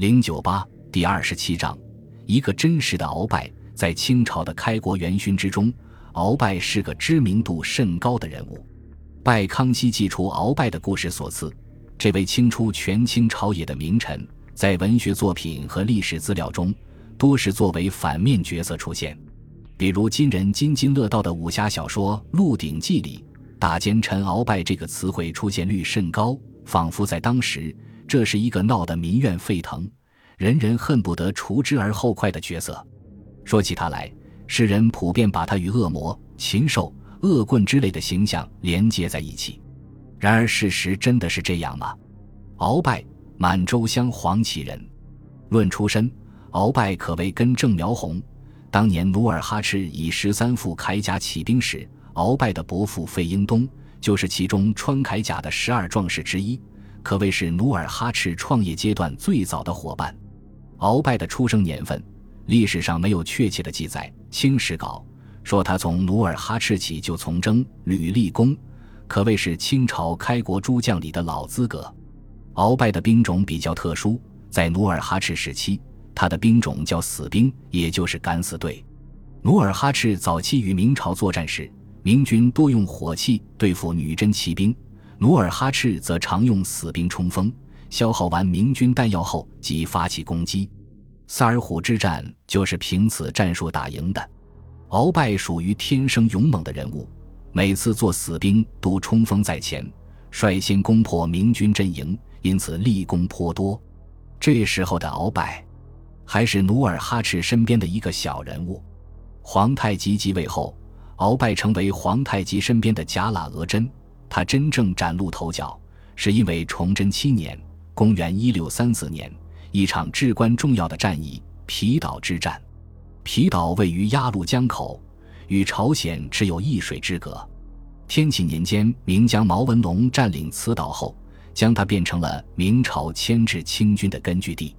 零九八第二十七章，一个真实的鳌拜。在清朝的开国元勋之中，鳌拜是个知名度甚高的人物。拜康熙祭出鳌拜的故事所赐，这位清初权倾朝野的名臣，在文学作品和历史资料中，多是作为反面角色出现。比如今人津津乐道的武侠小说《鹿鼎记》里，大奸臣鳌拜这个词汇出现率甚高，仿佛在当时这是一个闹得民怨沸腾、人人恨不得除之而后快的角色。说起他来，世人普遍把他与恶魔、禽兽、恶棍之类的形象连接在一起。然而，事实真的是这样吗？鳌拜，满洲镶黄旗人。论出身，鳌拜可谓根正苗红。当年努尔哈赤以十三副铠甲起兵时，鳌拜的伯父费英东就是其中穿铠甲的十二壮士之一，可谓是努尔哈赤创业阶段最早的伙伴。鳌拜的出生年份。历史上没有确切的记载，《清史稿》说他从努尔哈赤起就从征，屡立功，可谓是清朝开国诸将里的老资格。鳌拜的兵种比较特殊，在努尔哈赤时期，他的兵种叫死兵，也就是敢死队。努尔哈赤早期与明朝作战时，明军多用火器对付女真骑兵，努尔哈赤则常用死兵冲锋，消耗完明军弹药后即发起攻击。萨尔浒之战就是凭此战术打赢的。鳌拜属于天生勇猛的人物，每次做死兵都冲锋在前，率先攻破明军阵营，因此立功颇多。这时候的鳌拜，还是努尔哈赤身边的一个小人物。皇太极即位后，鳌拜成为皇太极身边的假喇额真。他真正崭露头角，是因为崇祯七年（公元1634年）。一场至关重要的战役——皮岛之战。皮岛位于鸭绿江口，与朝鲜只有一水之隔。天启年间，明将毛文龙占领此岛后，将它变成了明朝牵制清军的根据地。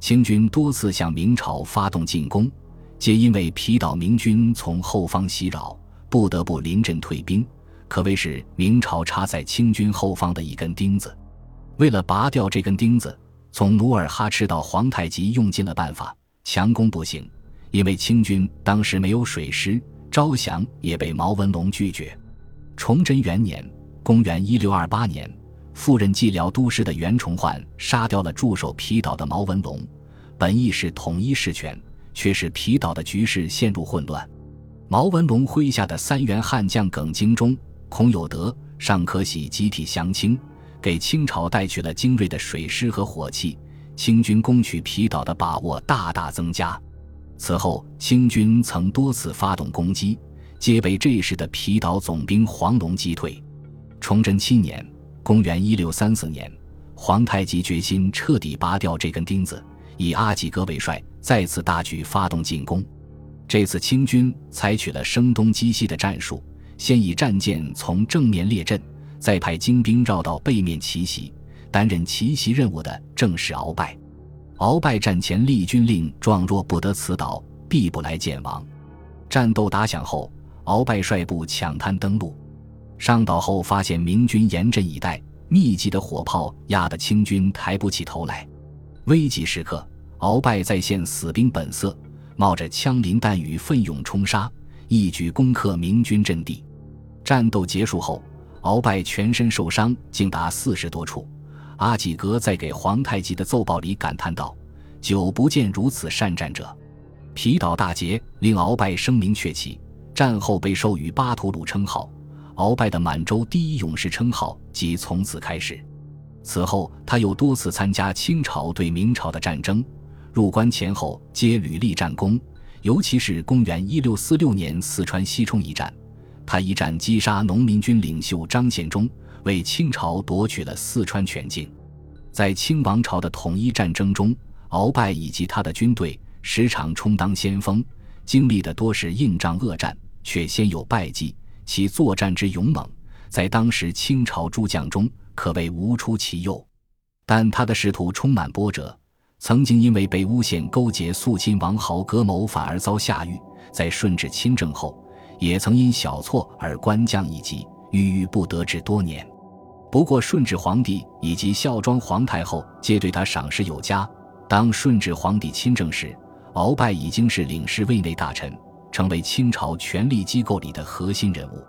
清军多次向明朝发动进攻，皆因为皮岛明军从后方袭扰，不得不临阵退兵，可谓是明朝插在清军后方的一根钉子。为了拔掉这根钉子，从努尔哈赤到皇太极用尽了办法，强攻不行，因为清军当时没有水师，招降也被毛文龙拒绝。崇祯元年（公元1628年），赴任蓟辽都师的袁崇焕杀掉了驻守皮岛的毛文龙，本意是统一事权，却使皮岛的局势陷入混乱。毛文龙麾下的三员悍将耿精忠、孔有德、尚可喜集体降清。给清朝带去了精锐的水师和火器，清军攻取皮岛的把握大大增加。此后，清军曾多次发动攻击，皆被这时的皮岛总兵黄龙击退。崇祯七年（公元1634年），皇太极决心彻底拔掉这根钉子，以阿济格为帅，再次大举发动进攻。这次清军采取了声东击西的战术，先以战舰从正面列阵。再派精兵绕到背面奇袭，担任奇袭任务的正是鳌拜。鳌拜战前立军令状：若不得此岛，必不来见王。战斗打响后，鳌拜率部抢滩登陆，上岛后发现明军严阵以待，密集的火炮压得清军抬不起头来。危急时刻，鳌拜再现死兵本色，冒着枪林弹雨奋勇冲杀，一举攻克明军阵地。战斗结束后。鳌拜全身受伤，竟达四十多处。阿济格在给皇太极的奏报里感叹道：“久不见如此善战者。”皮岛大捷令鳌拜声名鹊起，战后被授予巴图鲁称号。鳌拜的满洲第一勇士称号即从此开始。此后，他又多次参加清朝对明朝的战争，入关前后皆屡立战功，尤其是公元一六四六年四川西冲一战。他一战击杀农民军领袖张献忠，为清朝夺取了四川全境。在清王朝的统一战争中，鳌拜以及他的军队时常充当先锋，经历的多是硬仗恶战，却先有败绩。其作战之勇猛，在当时清朝诸将中可谓无出其右。但他的仕途充满波折，曾经因为被诬陷勾结肃亲王豪格谋反而遭下狱。在顺治亲政后。也曾因小错而官降一级，郁郁不得志多年。不过顺治皇帝以及孝庄皇太后皆对他赏识有加，当顺治皇帝亲政时，鳌拜已经是领事卫内大臣，成为清朝权力机构里的核心人物。